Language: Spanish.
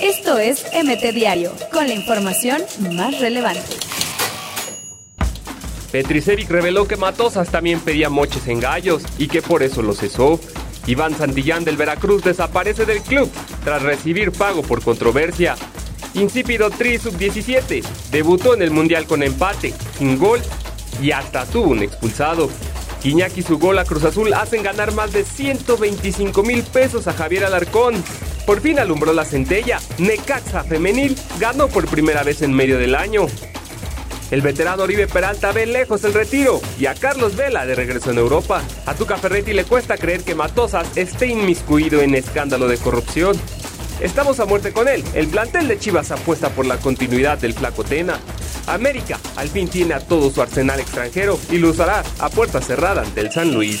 Esto es MT Diario, con la información más relevante. Petricevic reveló que Matosas también pedía moches en gallos y que por eso lo cesó. Iván Santillán del Veracruz desaparece del club tras recibir pago por controversia. Insípido Tri Sub-17 debutó en el Mundial con empate, sin gol y hasta tuvo un expulsado. Iñaki y su gol a Cruz Azul hacen ganar más de 125 mil pesos a Javier Alarcón. Por fin alumbró la centella. Necaxa Femenil ganó por primera vez en medio del año. El veterano Oribe Peralta ve lejos el retiro y a Carlos Vela de regreso en Europa. A Tuca Ferretti le cuesta creer que Matosas esté inmiscuido en escándalo de corrupción. Estamos a muerte con él. El plantel de Chivas apuesta por la continuidad del flaco Tena. América al fin tiene a todo su arsenal extranjero y lo usará a puerta cerrada ante el San Luis.